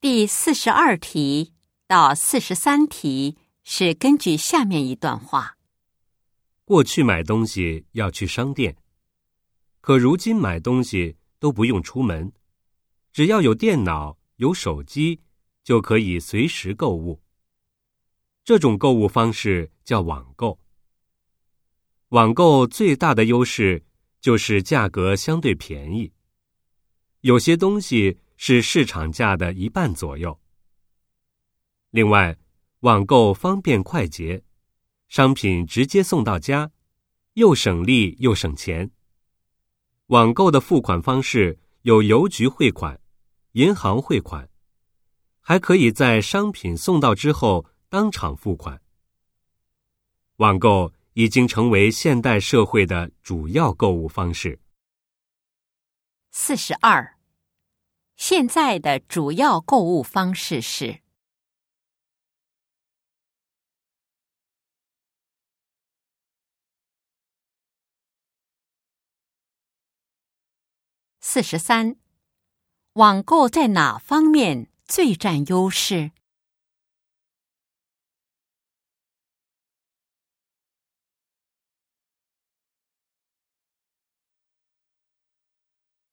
第四十二题到四十三题是根据下面一段话：过去买东西要去商店，可如今买东西都不用出门，只要有电脑、有手机，就可以随时购物。这种购物方式叫网购。网购最大的优势就是价格相对便宜，有些东西。是市场价的一半左右。另外，网购方便快捷，商品直接送到家，又省力又省钱。网购的付款方式有邮局汇款、银行汇款，还可以在商品送到之后当场付款。网购已经成为现代社会的主要购物方式。四十二。现在的主要购物方式是：四十三，网购在哪方面最占优势？